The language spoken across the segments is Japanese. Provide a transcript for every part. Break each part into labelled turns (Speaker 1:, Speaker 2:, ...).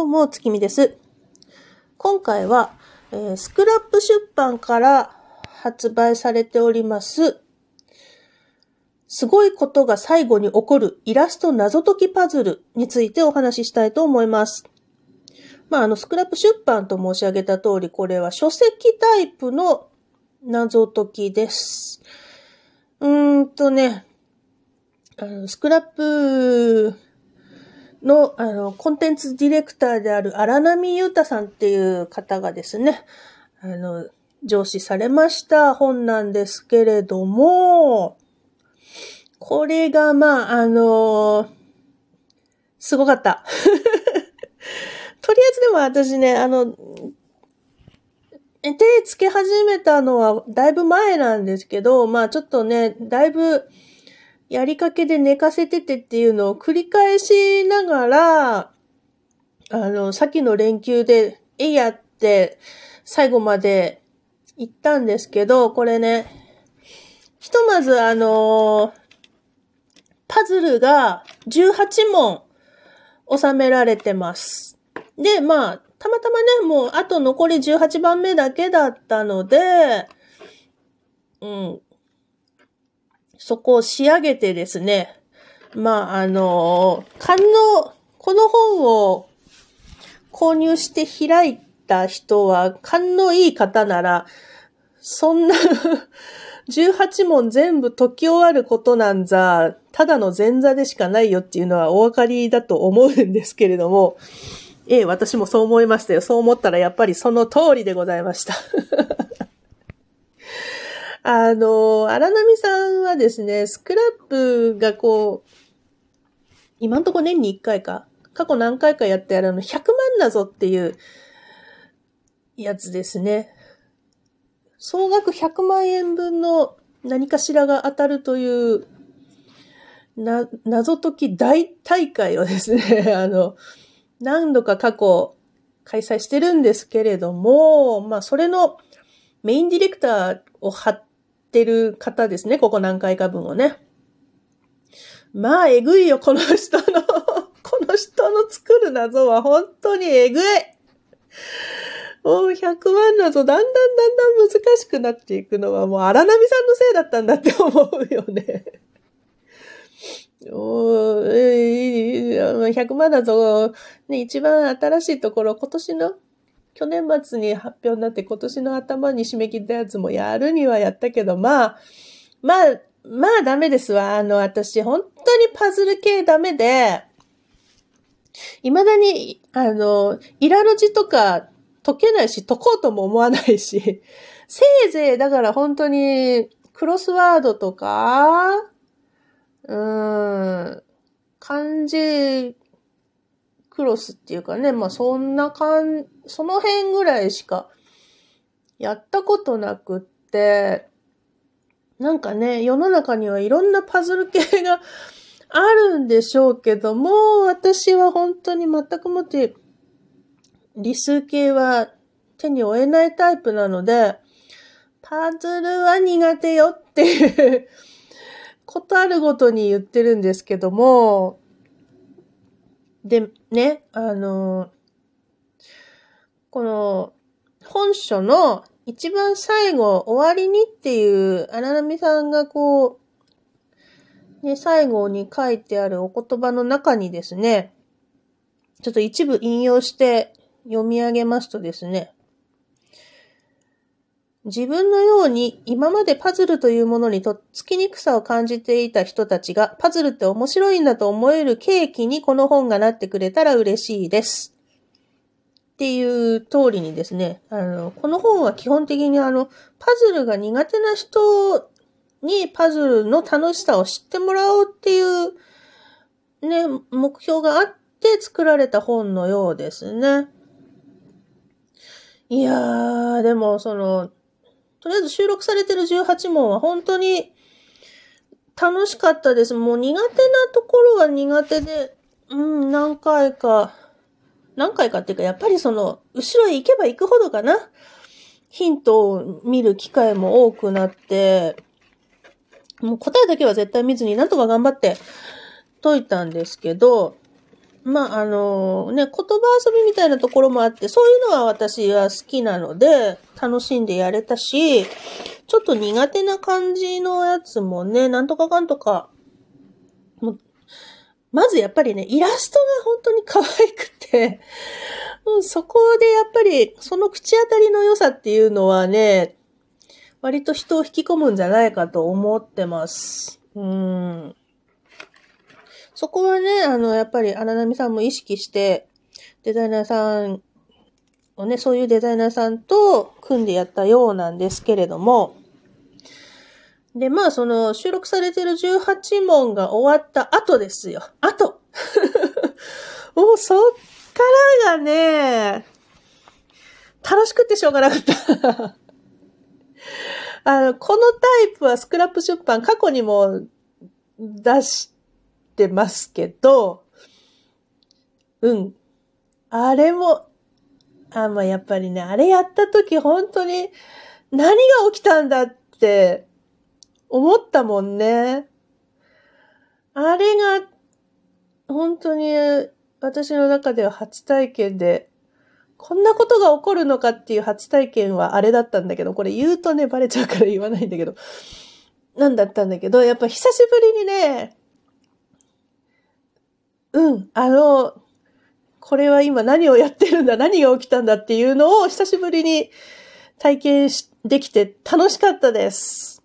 Speaker 1: どうも、月見です。今回は、えースクラップ出版から発売されております、すごいことが最後に起こるイラスト謎解きパズルについてお話ししたいと思います。まあ、あの、スクラップ出版と申し上げた通り、これは書籍タイプの謎解きです。うーんとね、あの、スクラップの、あの、コンテンツディレクターである荒波ゆうたさんっていう方がですね、あの、上司されました本なんですけれども、これが、まあ、あのすごかった。とりあえずでも私ね、あの、手つけ始めたのはだいぶ前なんですけど、まあちょっとね、だいぶやりかけで寝かせててっていうのを繰り返しながら、あの、さっきの連休で、えいやって最後まで行ったんですけど、これね、ひとまずあのパズルが18問収められてます。で、まあ、たまたまね、もうあと残り18番目だけだったので、うん。そこを仕上げてですね、まあ、あの、観音、この本を購入して開いた人は、勘のいい方なら、そんな 18問全部解き終わることなんざ、ただの前座でしかないよっていうのはお分かりだと思うんですけれども、ええ、私もそう思いましたよ。そう思ったらやっぱりその通りでございました。あの、荒波さんはですね、スクラップがこう、今んとこ年に1回か、過去何回かやってあるあの、100万謎っていうやつですね。総額100万円分の何かしらが当たるという、な、謎解き大大会をですね、あの、何度か過去開催してるんですけれども、まあ、それのメインディレクターを張ってる方ですね、ここ何回か分をね。まあ、えぐいよ、この人の、この人の作る謎は本当にえぐい。もう100万謎、だんだんだんだん難しくなっていくのはもう荒波さんのせいだったんだって思うよね。おーえー、100万謎、ね、一番新しいところ、今年の、去年末に発表になって今年の頭に締め切ったやつもやるにはやったけど、まあ、まあ、まあダメですわ。あの、私、本当にパズル系ダメで、未だに、あの、イラロジとか解けないし、解こうとも思わないし、せいぜい、だから本当に、クロスワードとか、うーん、漢字クロスっていうかね、まあそんな感その辺ぐらいしかやったことなくって、なんかね、世の中にはいろんなパズル系が あるんでしょうけども、私は本当に全くもって理数系は手に負えないタイプなので、パズルは苦手よっていう ことあるごとに言ってるんですけども、で、ね、あの、この本書の一番最後、終わりにっていう荒波さんがこう、ね、最後に書いてあるお言葉の中にですね、ちょっと一部引用して読み上げますとですね、自分のように今までパズルというものにとっつきにくさを感じていた人たちがパズルって面白いんだと思える契機にこの本がなってくれたら嬉しいです。っていう通りにですね、あの、この本は基本的にあの、パズルが苦手な人にパズルの楽しさを知ってもらおうっていうね、目標があって作られた本のようですね。いやー、でもその、とりあえず収録されてる18問は本当に楽しかったです。もう苦手なところは苦手で、うん、何回か、何回かっていうか、やっぱりその、後ろへ行けば行くほどかな。ヒントを見る機会も多くなって、もう答えだけは絶対見ずになんとか頑張って解いたんですけど、まあ、あの、ね、言葉遊びみたいなところもあって、そういうのは私は好きなので、楽しんでやれたし、ちょっと苦手な感じのやつもね、なんとかかんとか、もまずやっぱりね、イラストが本当に可愛くて、うんそこでやっぱり、その口当たりの良さっていうのはね、割と人を引き込むんじゃないかと思ってます。うん。そこはね、あの、やっぱり荒波さんも意識して、デザイナーさんをね、そういうデザイナーさんと組んでやったようなんですけれども、で、まあ、その、収録されてる18問が終わった後ですよ。後 もう、そっからがね、楽しくてしょうがなかった あの、このタイプはスクラップ出版過去にも出してますけど、うん。あれも、あ、まあ、やっぱりね、あれやった時本当に何が起きたんだって思ったもんね。あれが本当に私の中では初体験で、こんなことが起こるのかっていう初体験はあれだったんだけど、これ言うとね、バレちゃうから言わないんだけど、なんだったんだけど、やっぱ久しぶりにね、うん、あの、これは今何をやってるんだ、何が起きたんだっていうのを久しぶりに体験しできて楽しかったです。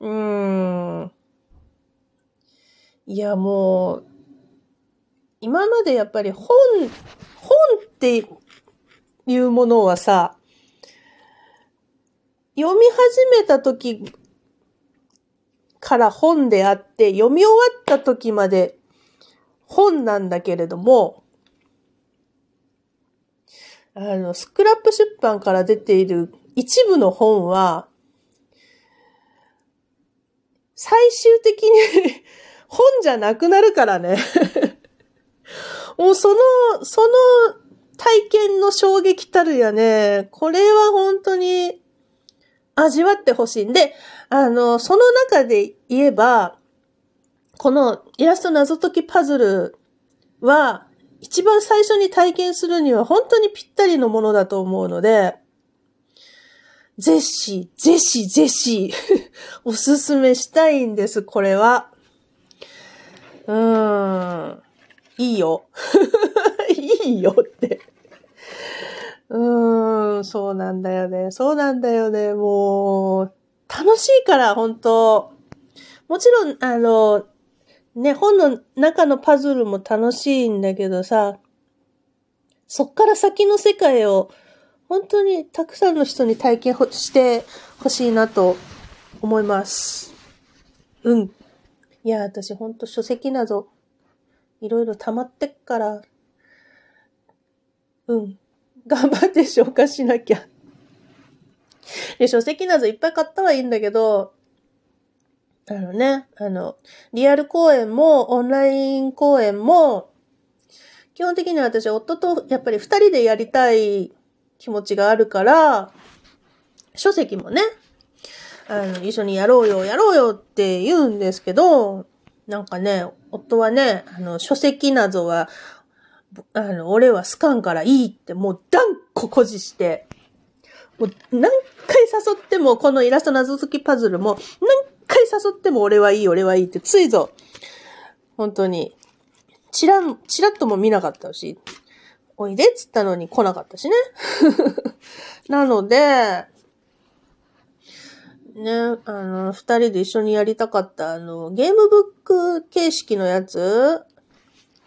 Speaker 1: うーん。いや、もう、今までやっぱり本、本っていうものはさ、読み始めた時から本であって、読み終わった時まで本なんだけれども、あの、スクラップ出版から出ている一部の本は、最終的に 本じゃなくなるからね。もうその、その体験の衝撃たるやね、これは本当に味わってほしい。んで、あの、その中で言えば、このイラスト謎解きパズルは、一番最初に体験するには本当にぴったりのものだと思うので、ぜひ、ぜひ、ぜひ、おすすめしたいんです、これは。うーん。いいよ。いいよって。うーん、そうなんだよね。そうなんだよね。もう、楽しいから、本当もちろん、あの、ね、本の中のパズルも楽しいんだけどさ、そっから先の世界を本当にたくさんの人に体験してほしいなと思います。うん。いや、私ほんと書籍などいろいろ溜まってっから、うん。頑張って消化しなきゃ。で、書籍などいっぱい買ったはいいんだけど、あのね、あの、リアル公演も、オンライン公演も、基本的には私、夫とやっぱり二人でやりたい気持ちがあるから、書籍もね、あの、一緒にやろうよ、やろうよって言うんですけど、なんかね、夫はね、あの、書籍などは、あの、俺はスカンからいいってもう断固誇示して、もう何回誘っても、このイラスト謎解きパズルも、何誘っても俺はいい、俺はいいって、ついぞ、本当に、チラン、チラッとも見なかったし、おいでっつったのに来なかったしね。なので、ね、あの、二人で一緒にやりたかった、あの、ゲームブック形式のやつ、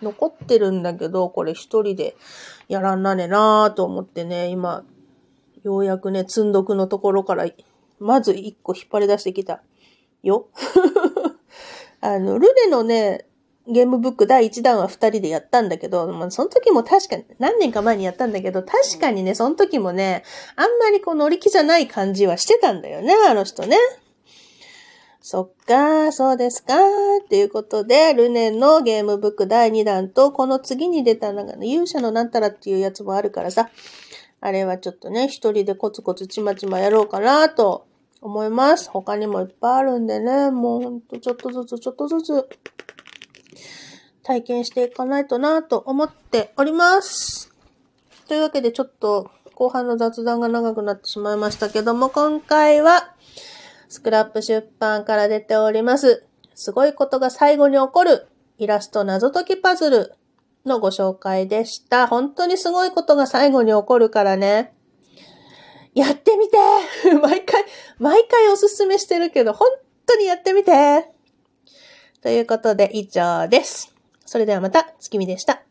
Speaker 1: 残ってるんだけど、これ一人でやらんなねなーと思ってね、今、ようやくね、積んどくのところから、まず一個引っ張り出してきた。よ。あの、ルネのね、ゲームブック第1弾は2人でやったんだけど、まあ、その時も確かに、何年か前にやったんだけど、確かにね、その時もね、あんまりこう乗り気じゃない感じはしてたんだよね、あの人ね。そっか、そうですか、っていうことで、ルネのゲームブック第2弾と、この次に出たなんか、勇者のなんたらっていうやつもあるからさ、あれはちょっとね、一人でコツコツちまちまやろうかなと思います。他にもいっぱいあるんでね、もうほんとちょっとずつちょっとずつ体験していかないとなと思っております。というわけでちょっと後半の雑談が長くなってしまいましたけども、今回はスクラップ出版から出ております。すごいことが最後に起こるイラスト謎解きパズルのご紹介でした。本当にすごいことが最後に起こるからね。やってみて 毎回、毎回おすすめしてるけど、本当にやってみてということで以上です。それではまた、月見でした。